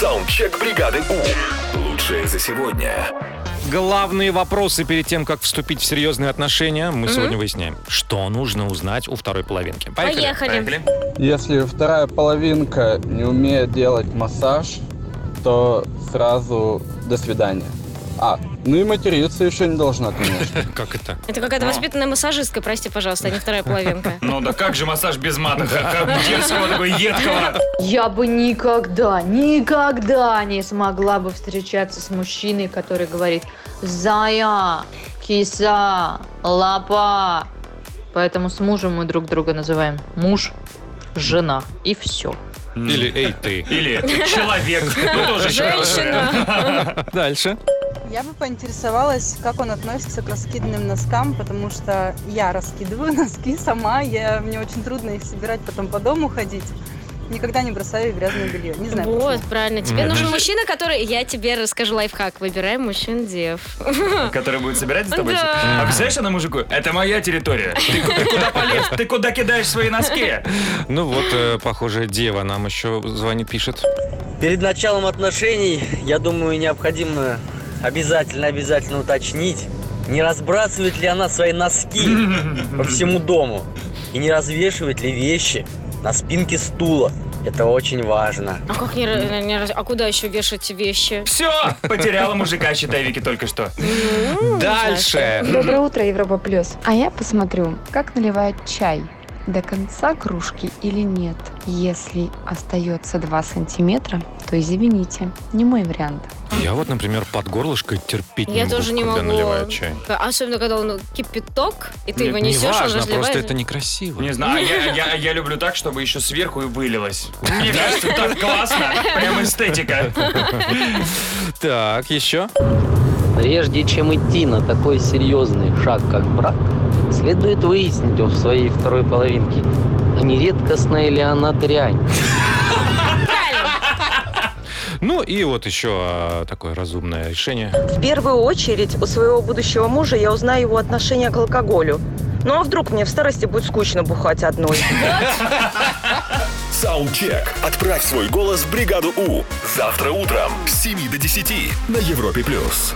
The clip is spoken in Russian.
Саундчек бригады У. Лучшее за сегодня. Главные вопросы перед тем, как вступить в серьезные отношения, мы сегодня выясняем. Что нужно узнать у второй половинки? Поехали. Если вторая половинка не умеет делать массаж, то сразу до свидания. А, ну и материться еще не должна, конечно. Как это? Это какая-то воспитанная массажистка, прости, пожалуйста, а не вторая половинка. Ну да как же массаж без мата? Как дерзкого такого едкого. Я бы никогда, никогда не смогла бы встречаться с мужчиной, который говорит «Зая», «Киса», «Лапа». Поэтому с мужем мы друг друга называем муж, жена и все. Или эй ты. Или человек. Ну тоже Женщина. Дальше. Я бы поинтересовалась, как он относится к раскиданным носкам, потому что я раскидываю носки сама, я, мне очень трудно их собирать, потом по дому ходить. Никогда не бросаю грязное белье. Не знаю. Вот, почему. правильно. Тебе Мгм. нужен мужчина, который... Я тебе расскажу лайфхак. Выбирай мужчин дев. Который будет собирать за тобой? Да. А представляешь, она мужику, это моя территория. Ты, ты куда полез? Ты куда кидаешь свои носки? Ну вот, э, похоже, дева нам еще звонит, пишет. Перед началом отношений, я думаю, необходимо обязательно-обязательно уточнить, не разбрасывает ли она свои носки по всему дому и не развешивает ли вещи на спинке стула. Это очень важно. А как не, не А куда еще вешать вещи? Все, потеряла мужика, считай, Вики, только что. Ну, Дальше. Доброе утро, Европа Плюс. А я посмотрю, как наливают чай. До конца кружки или нет. Если остается 2 сантиметра, то извините, не мой вариант. Я вот, например, под горлышко терпеть Я не тоже могу, не когда могу. наливают чай. Особенно, когда он кипяток, и ты Не- его Не несешь, он важно, разливает. просто это некрасиво. Не знаю, а я, я, я люблю так, чтобы еще сверху и вылилось. Мне кажется, так классно. Прям эстетика. Так, еще. Прежде чем идти на такой серьезный шаг, как брак, следует выяснить у своей второй половинки, а не редкостная ли она дрянь. Ну и вот еще а, такое разумное решение. В первую очередь у своего будущего мужа я узнаю его отношение к алкоголю. Ну а вдруг мне в старости будет скучно бухать одной? Саундчек. Отправь свой голос в бригаду У. Завтра утром с 7 до 10 на Европе+. плюс.